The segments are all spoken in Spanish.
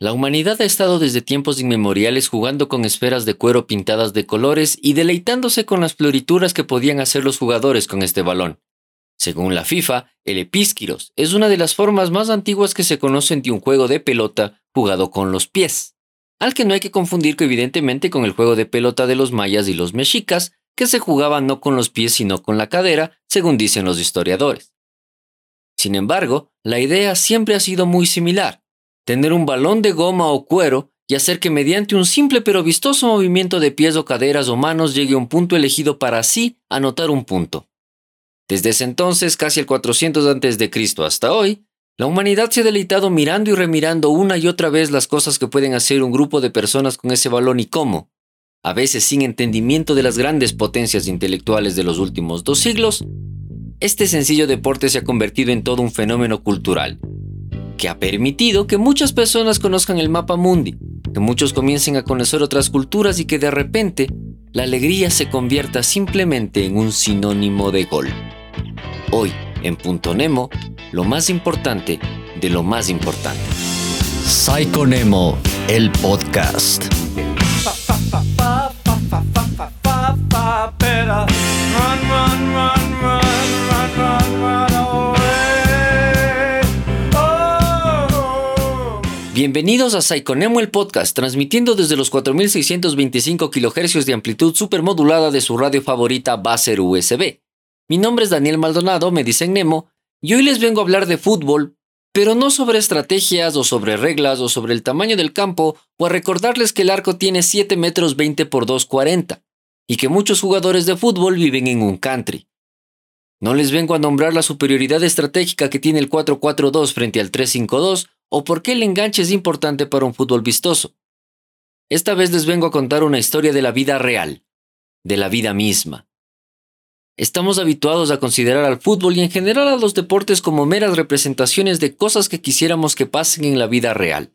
La humanidad ha estado desde tiempos inmemoriales jugando con esferas de cuero pintadas de colores y deleitándose con las florituras que podían hacer los jugadores con este balón. Según la FIFA, el epísquiros es una de las formas más antiguas que se conocen de un juego de pelota jugado con los pies, al que no hay que confundir evidentemente con el juego de pelota de los mayas y los mexicas, que se jugaba no con los pies sino con la cadera, según dicen los historiadores. Sin embargo, la idea siempre ha sido muy similar, tener un balón de goma o cuero y hacer que mediante un simple pero vistoso movimiento de pies o caderas o manos llegue a un punto elegido para así anotar un punto. Desde ese entonces, casi el 400 a.C. hasta hoy, la humanidad se ha deleitado mirando y remirando una y otra vez las cosas que pueden hacer un grupo de personas con ese balón y cómo, a veces sin entendimiento de las grandes potencias intelectuales de los últimos dos siglos, este sencillo deporte se ha convertido en todo un fenómeno cultural, que ha permitido que muchas personas conozcan el mapa mundi, que muchos comiencen a conocer otras culturas y que de repente la alegría se convierta simplemente en un sinónimo de gol. Hoy, en Punto Nemo, lo más importante de lo más importante. Psycho Nemo, el podcast. Bienvenidos a Psychonemo el podcast, transmitiendo desde los 4625 kHz de amplitud supermodulada de su radio favorita Baser USB. Mi nombre es Daniel Maldonado, me dicen Nemo, y hoy les vengo a hablar de fútbol, pero no sobre estrategias o sobre reglas o sobre el tamaño del campo o a recordarles que el arco tiene 7 metros 20 por 240 y que muchos jugadores de fútbol viven en un country. No les vengo a nombrar la superioridad estratégica que tiene el 4-4-2 frente al 3-5-2 o por qué el enganche es importante para un fútbol vistoso. Esta vez les vengo a contar una historia de la vida real, de la vida misma. Estamos habituados a considerar al fútbol y en general a los deportes como meras representaciones de cosas que quisiéramos que pasen en la vida real.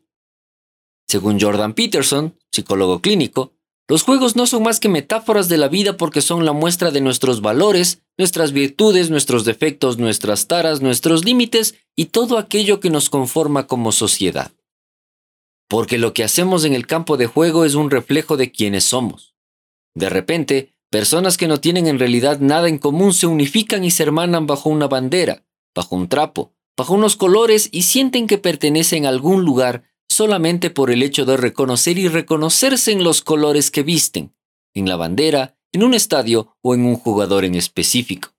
Según Jordan Peterson, psicólogo clínico, los juegos no son más que metáforas de la vida porque son la muestra de nuestros valores, nuestras virtudes, nuestros defectos, nuestras taras, nuestros límites y todo aquello que nos conforma como sociedad. Porque lo que hacemos en el campo de juego es un reflejo de quienes somos. De repente, personas que no tienen en realidad nada en común se unifican y se hermanan bajo una bandera, bajo un trapo, bajo unos colores y sienten que pertenecen a algún lugar solamente por el hecho de reconocer y reconocerse en los colores que visten, en la bandera, en un estadio o en un jugador en específico.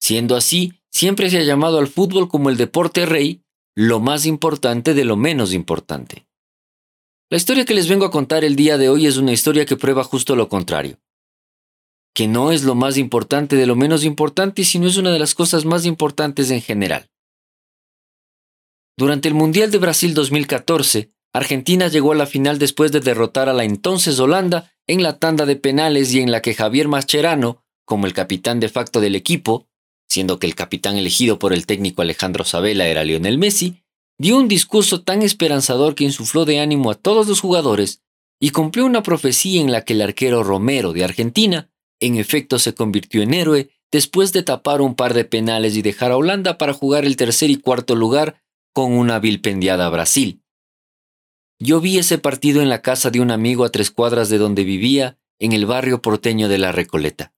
Siendo así, siempre se ha llamado al fútbol como el deporte rey, lo más importante de lo menos importante. La historia que les vengo a contar el día de hoy es una historia que prueba justo lo contrario. Que no es lo más importante de lo menos importante, sino es una de las cosas más importantes en general. Durante el Mundial de Brasil 2014, Argentina llegó a la final después de derrotar a la entonces Holanda en la tanda de penales y en la que Javier Mascherano, como el capitán de facto del equipo, siendo que el capitán elegido por el técnico Alejandro Sabela era Lionel Messi, dio un discurso tan esperanzador que insufló de ánimo a todos los jugadores y cumplió una profecía en la que el arquero Romero de Argentina en efecto se convirtió en héroe después de tapar un par de penales y dejar a Holanda para jugar el tercer y cuarto lugar con una vilpendiada Brasil. Yo vi ese partido en la casa de un amigo a tres cuadras de donde vivía, en el barrio porteño de La Recoleta.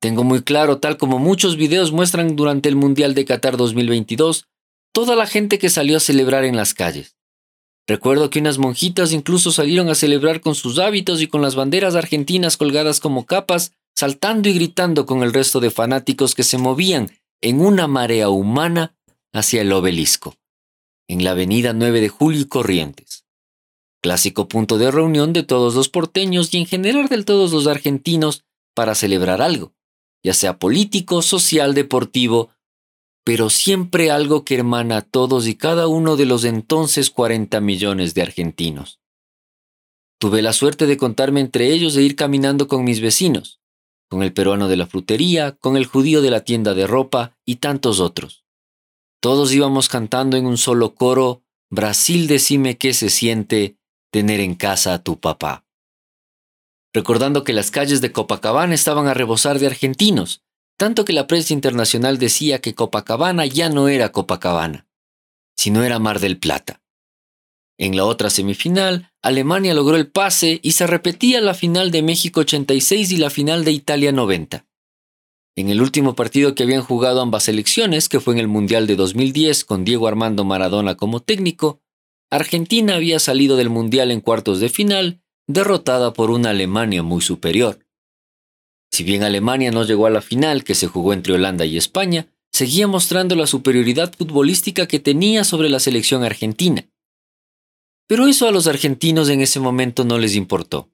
Tengo muy claro, tal como muchos videos muestran durante el Mundial de Qatar 2022, toda la gente que salió a celebrar en las calles. Recuerdo que unas monjitas incluso salieron a celebrar con sus hábitos y con las banderas argentinas colgadas como capas, saltando y gritando con el resto de fanáticos que se movían en una marea humana hacia el obelisco en la avenida 9 de Julio y Corrientes. Clásico punto de reunión de todos los porteños y en general de todos los argentinos para celebrar algo, ya sea político, social, deportivo, pero siempre algo que hermana a todos y cada uno de los entonces 40 millones de argentinos. Tuve la suerte de contarme entre ellos e ir caminando con mis vecinos, con el peruano de la frutería, con el judío de la tienda de ropa y tantos otros. Todos íbamos cantando en un solo coro, Brasil decime qué se siente tener en casa a tu papá. Recordando que las calles de Copacabana estaban a rebosar de argentinos, tanto que la prensa internacional decía que Copacabana ya no era Copacabana, sino era Mar del Plata. En la otra semifinal, Alemania logró el pase y se repetía la final de México 86 y la final de Italia 90. En el último partido que habían jugado ambas selecciones, que fue en el Mundial de 2010 con Diego Armando Maradona como técnico, Argentina había salido del Mundial en cuartos de final, derrotada por una Alemania muy superior. Si bien Alemania no llegó a la final que se jugó entre Holanda y España, seguía mostrando la superioridad futbolística que tenía sobre la selección argentina. Pero eso a los argentinos en ese momento no les importó.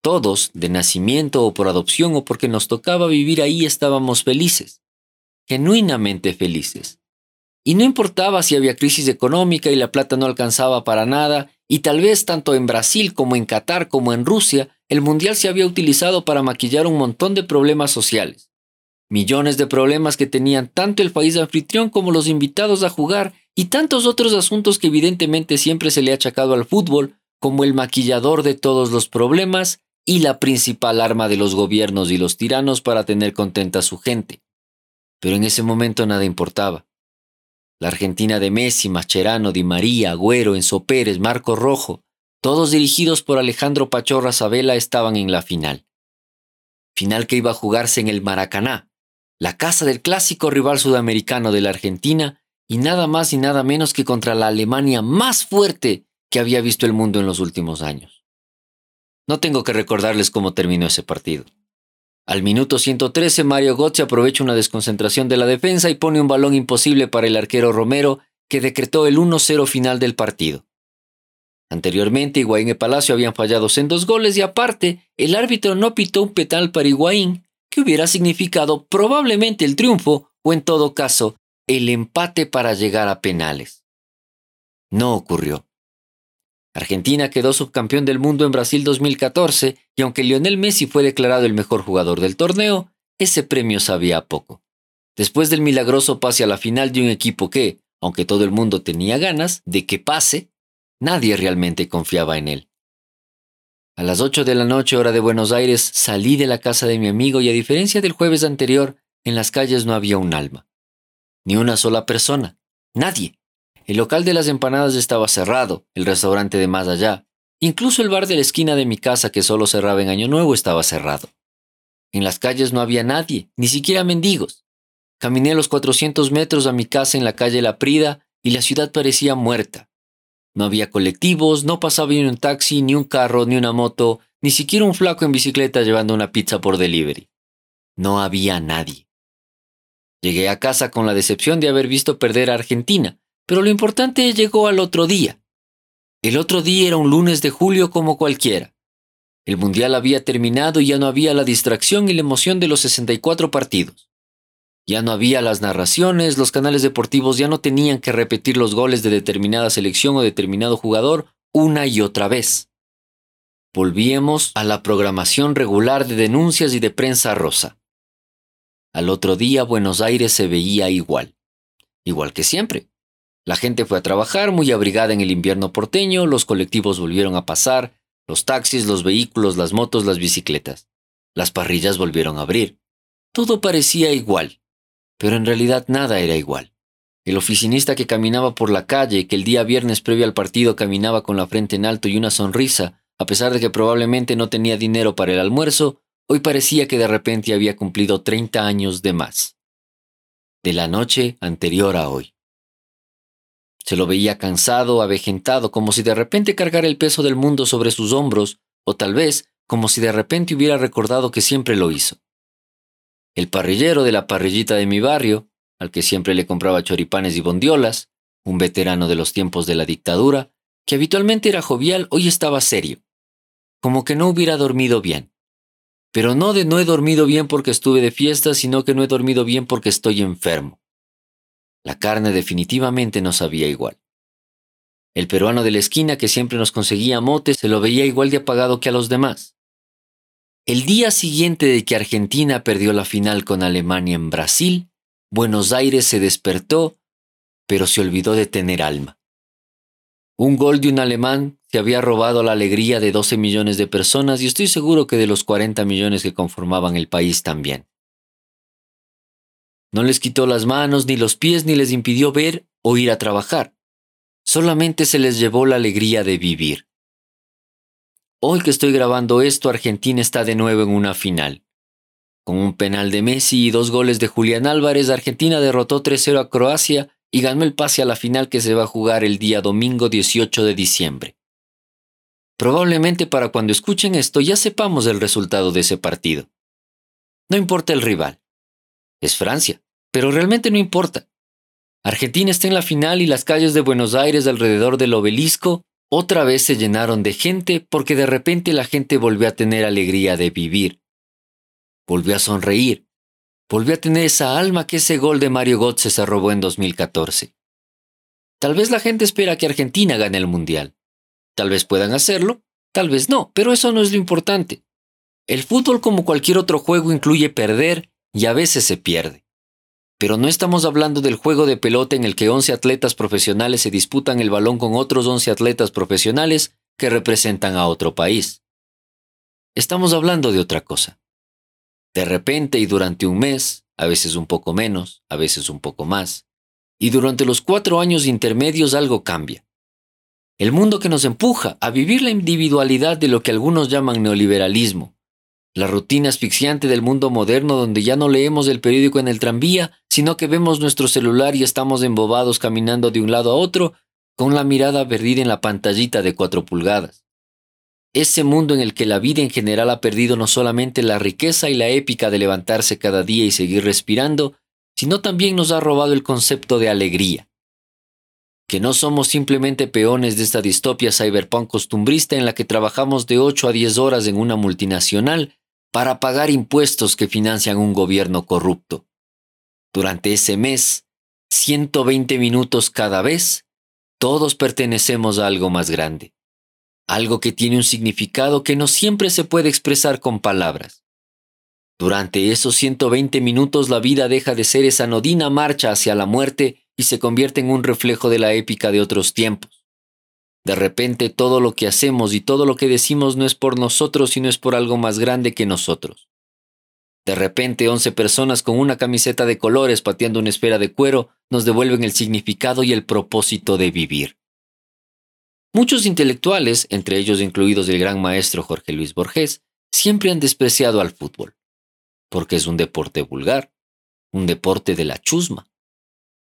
Todos, de nacimiento o por adopción o porque nos tocaba vivir ahí, estábamos felices, genuinamente felices. Y no importaba si había crisis económica y la plata no alcanzaba para nada, y tal vez tanto en Brasil como en Qatar como en Rusia, el Mundial se había utilizado para maquillar un montón de problemas sociales. Millones de problemas que tenían tanto el país anfitrión como los invitados a jugar y tantos otros asuntos que evidentemente siempre se le ha achacado al fútbol como el maquillador de todos los problemas y la principal arma de los gobiernos y los tiranos para tener contenta a su gente. Pero en ese momento nada importaba. La Argentina de Messi, Mascherano, Di María, Agüero, Enzo Pérez, Marco Rojo, todos dirigidos por Alejandro Pachorra Sabela, estaban en la final. Final que iba a jugarse en el Maracaná, la casa del clásico rival sudamericano de la Argentina, y nada más y nada menos que contra la Alemania más fuerte que había visto el mundo en los últimos años. No tengo que recordarles cómo terminó ese partido. Al minuto 113, Mario Götze aprovecha una desconcentración de la defensa y pone un balón imposible para el arquero Romero, que decretó el 1-0 final del partido. Anteriormente, Higuaín y Palacio habían fallado en dos goles y aparte, el árbitro no pitó un petal para Higuaín, que hubiera significado probablemente el triunfo o en todo caso, el empate para llegar a penales. No ocurrió. Argentina quedó subcampeón del mundo en Brasil 2014 y aunque Lionel Messi fue declarado el mejor jugador del torneo, ese premio sabía poco. Después del milagroso pase a la final de un equipo que, aunque todo el mundo tenía ganas de que pase, nadie realmente confiaba en él. A las 8 de la noche hora de Buenos Aires salí de la casa de mi amigo y a diferencia del jueves anterior, en las calles no había un alma. Ni una sola persona. Nadie. El local de las empanadas estaba cerrado, el restaurante de más allá, incluso el bar de la esquina de mi casa que solo cerraba en Año Nuevo estaba cerrado. En las calles no había nadie, ni siquiera mendigos. Caminé los 400 metros a mi casa en la calle La Prida y la ciudad parecía muerta. No había colectivos, no pasaba ni un taxi, ni un carro, ni una moto, ni siquiera un flaco en bicicleta llevando una pizza por delivery. No había nadie. Llegué a casa con la decepción de haber visto perder a Argentina, pero lo importante llegó al otro día. El otro día era un lunes de julio como cualquiera. El Mundial había terminado y ya no había la distracción y la emoción de los 64 partidos. Ya no había las narraciones, los canales deportivos ya no tenían que repetir los goles de determinada selección o determinado jugador una y otra vez. Volvíamos a la programación regular de denuncias y de prensa rosa. Al otro día Buenos Aires se veía igual, igual que siempre. La gente fue a trabajar muy abrigada en el invierno porteño, los colectivos volvieron a pasar, los taxis, los vehículos, las motos, las bicicletas. Las parrillas volvieron a abrir. Todo parecía igual, pero en realidad nada era igual. El oficinista que caminaba por la calle, que el día viernes previo al partido caminaba con la frente en alto y una sonrisa, a pesar de que probablemente no tenía dinero para el almuerzo, hoy parecía que de repente había cumplido 30 años de más. De la noche anterior a hoy. Se lo veía cansado, avejentado, como si de repente cargara el peso del mundo sobre sus hombros, o tal vez como si de repente hubiera recordado que siempre lo hizo. El parrillero de la parrillita de mi barrio, al que siempre le compraba choripanes y bondiolas, un veterano de los tiempos de la dictadura, que habitualmente era jovial, hoy estaba serio, como que no hubiera dormido bien. Pero no de no he dormido bien porque estuve de fiesta, sino que no he dormido bien porque estoy enfermo. La carne definitivamente no sabía igual. El peruano de la esquina que siempre nos conseguía motes se lo veía igual de apagado que a los demás. El día siguiente de que Argentina perdió la final con Alemania en Brasil, Buenos Aires se despertó, pero se olvidó de tener alma. Un gol de un alemán se había robado la alegría de 12 millones de personas y estoy seguro que de los 40 millones que conformaban el país también. No les quitó las manos ni los pies ni les impidió ver o ir a trabajar. Solamente se les llevó la alegría de vivir. Hoy que estoy grabando esto, Argentina está de nuevo en una final. Con un penal de Messi y dos goles de Julián Álvarez, Argentina derrotó 3-0 a Croacia y ganó el pase a la final que se va a jugar el día domingo 18 de diciembre. Probablemente para cuando escuchen esto ya sepamos el resultado de ese partido. No importa el rival. Es Francia, pero realmente no importa. Argentina está en la final y las calles de Buenos Aires alrededor del obelisco otra vez se llenaron de gente porque de repente la gente volvió a tener alegría de vivir. Volvió a sonreír. Volvió a tener esa alma que ese gol de Mario Götze se robó en 2014. Tal vez la gente espera que Argentina gane el Mundial. Tal vez puedan hacerlo, tal vez no, pero eso no es lo importante. El fútbol como cualquier otro juego incluye perder y a veces se pierde. Pero no estamos hablando del juego de pelota en el que 11 atletas profesionales se disputan el balón con otros 11 atletas profesionales que representan a otro país. Estamos hablando de otra cosa. De repente y durante un mes, a veces un poco menos, a veces un poco más, y durante los cuatro años intermedios algo cambia. El mundo que nos empuja a vivir la individualidad de lo que algunos llaman neoliberalismo, la rutina asfixiante del mundo moderno donde ya no leemos el periódico en el tranvía, sino que vemos nuestro celular y estamos embobados caminando de un lado a otro con la mirada perdida en la pantallita de cuatro pulgadas. Ese mundo en el que la vida en general ha perdido no solamente la riqueza y la épica de levantarse cada día y seguir respirando, sino también nos ha robado el concepto de alegría. Que no somos simplemente peones de esta distopia cyberpunk costumbrista en la que trabajamos de 8 a 10 horas en una multinacional para pagar impuestos que financian un gobierno corrupto. Durante ese mes, 120 minutos cada vez, todos pertenecemos a algo más grande, algo que tiene un significado que no siempre se puede expresar con palabras. Durante esos 120 minutos la vida deja de ser esa nodina marcha hacia la muerte y se convierte en un reflejo de la épica de otros tiempos. De repente todo lo que hacemos y todo lo que decimos no es por nosotros, sino es por algo más grande que nosotros. De repente once personas con una camiseta de colores pateando una esfera de cuero nos devuelven el significado y el propósito de vivir. Muchos intelectuales, entre ellos incluidos el gran maestro Jorge Luis Borges, siempre han despreciado al fútbol, porque es un deporte vulgar, un deporte de la chusma,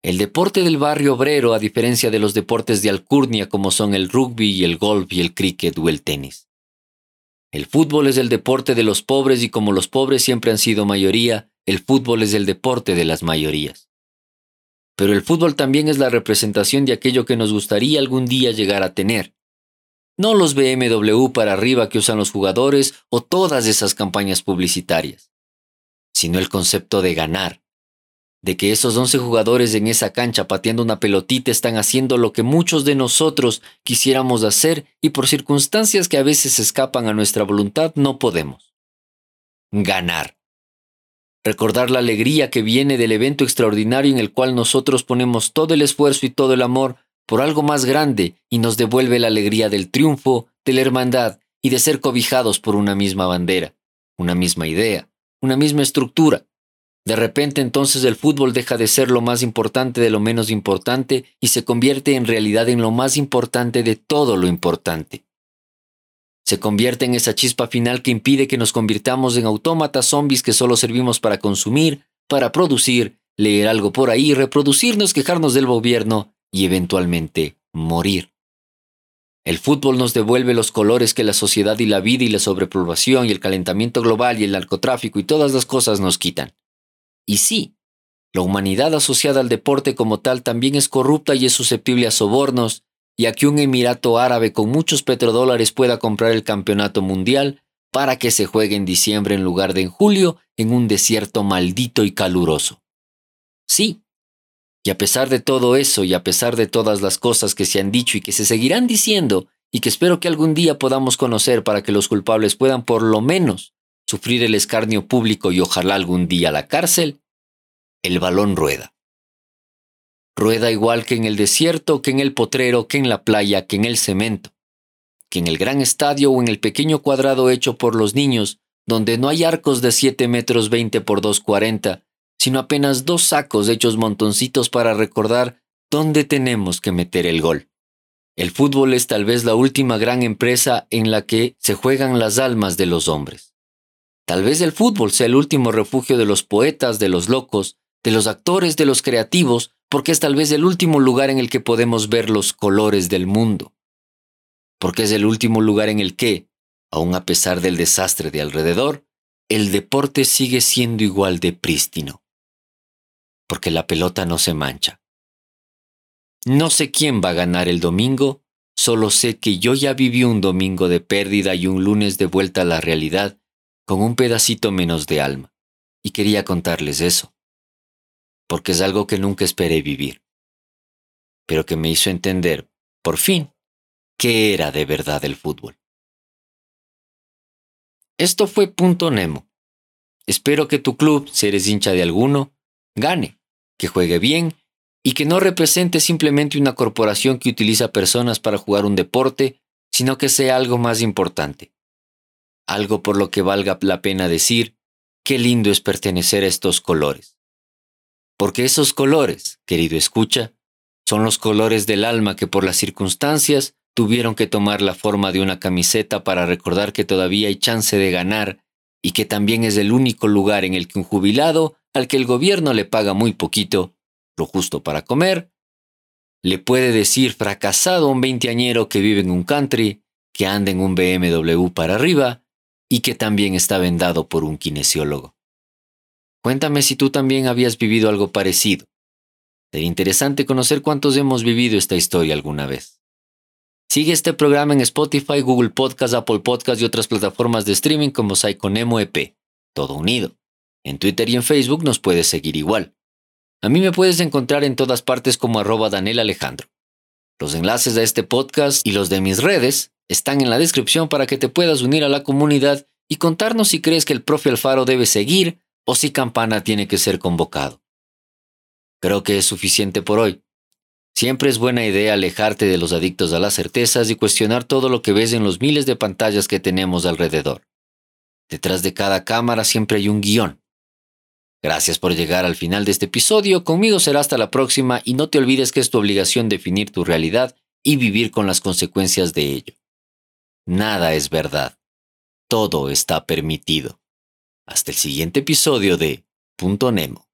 el deporte del barrio obrero, a diferencia de los deportes de alcurnia como son el rugby y el golf y el cricket o el tenis. El fútbol es el deporte de los pobres y como los pobres siempre han sido mayoría, el fútbol es el deporte de las mayorías. Pero el fútbol también es la representación de aquello que nos gustaría algún día llegar a tener. No los BMW para arriba que usan los jugadores o todas esas campañas publicitarias, sino el concepto de ganar, de que esos 11 jugadores en esa cancha pateando una pelotita están haciendo lo que muchos de nosotros quisiéramos hacer y por circunstancias que a veces escapan a nuestra voluntad no podemos. Ganar. Recordar la alegría que viene del evento extraordinario en el cual nosotros ponemos todo el esfuerzo y todo el amor por algo más grande y nos devuelve la alegría del triunfo, de la hermandad y de ser cobijados por una misma bandera, una misma idea, una misma estructura, de repente entonces el fútbol deja de ser lo más importante de lo menos importante y se convierte en realidad en lo más importante de todo lo importante. Se convierte en esa chispa final que impide que nos convirtamos en autómatas zombies que solo servimos para consumir, para producir, leer algo por ahí, reproducirnos, quejarnos del gobierno y eventualmente morir. El fútbol nos devuelve los colores que la sociedad y la vida y la sobrepoblación y el calentamiento global y el narcotráfico y todas las cosas nos quitan. Y sí, la humanidad asociada al deporte como tal también es corrupta y es susceptible a sobornos, y a que un Emirato árabe con muchos petrodólares pueda comprar el campeonato mundial para que se juegue en diciembre en lugar de en julio en un desierto maldito y caluroso. Sí, y a pesar de todo eso y a pesar de todas las cosas que se han dicho y que se seguirán diciendo, y que espero que algún día podamos conocer para que los culpables puedan por lo menos sufrir el escarnio público y ojalá algún día la cárcel, el balón rueda. Rueda igual que en el desierto, que en el potrero, que en la playa, que en el cemento, que en el gran estadio o en el pequeño cuadrado hecho por los niños, donde no hay arcos de 7 metros 20 por 240, sino apenas dos sacos hechos montoncitos para recordar dónde tenemos que meter el gol. El fútbol es tal vez la última gran empresa en la que se juegan las almas de los hombres. Tal vez el fútbol sea el último refugio de los poetas, de los locos, de los actores, de los creativos, porque es tal vez el último lugar en el que podemos ver los colores del mundo. Porque es el último lugar en el que, aun a pesar del desastre de alrededor, el deporte sigue siendo igual de prístino. Porque la pelota no se mancha. No sé quién va a ganar el domingo, solo sé que yo ya viví un domingo de pérdida y un lunes de vuelta a la realidad con un pedacito menos de alma, y quería contarles eso porque es algo que nunca esperé vivir, pero que me hizo entender, por fin, qué era de verdad el fútbol. Esto fue Punto Nemo. Espero que tu club, si eres hincha de alguno, gane, que juegue bien y que no represente simplemente una corporación que utiliza personas para jugar un deporte, sino que sea algo más importante. Algo por lo que valga la pena decir, qué lindo es pertenecer a estos colores. Porque esos colores, querido escucha, son los colores del alma que por las circunstancias tuvieron que tomar la forma de una camiseta para recordar que todavía hay chance de ganar y que también es el único lugar en el que un jubilado, al que el gobierno le paga muy poquito, lo justo para comer, le puede decir fracasado a un veinteañero que vive en un country, que anda en un BMW para arriba y que también está vendado por un kinesiólogo. Cuéntame si tú también habías vivido algo parecido. Sería interesante conocer cuántos hemos vivido esta historia alguna vez. Sigue este programa en Spotify, Google Podcast, Apple Podcast y otras plataformas de streaming como Psychonemo EP, todo unido. En Twitter y en Facebook nos puedes seguir igual. A mí me puedes encontrar en todas partes como arroba Daniel Alejandro. Los enlaces a este podcast y los de mis redes están en la descripción para que te puedas unir a la comunidad y contarnos si crees que el profe Alfaro debe seguir o si Campana tiene que ser convocado. Creo que es suficiente por hoy. Siempre es buena idea alejarte de los adictos a las certezas y cuestionar todo lo que ves en los miles de pantallas que tenemos alrededor. Detrás de cada cámara siempre hay un guion. Gracias por llegar al final de este episodio. Conmigo será hasta la próxima y no te olvides que es tu obligación definir tu realidad y vivir con las consecuencias de ello. Nada es verdad. Todo está permitido. Hasta el siguiente episodio de Punto Nemo.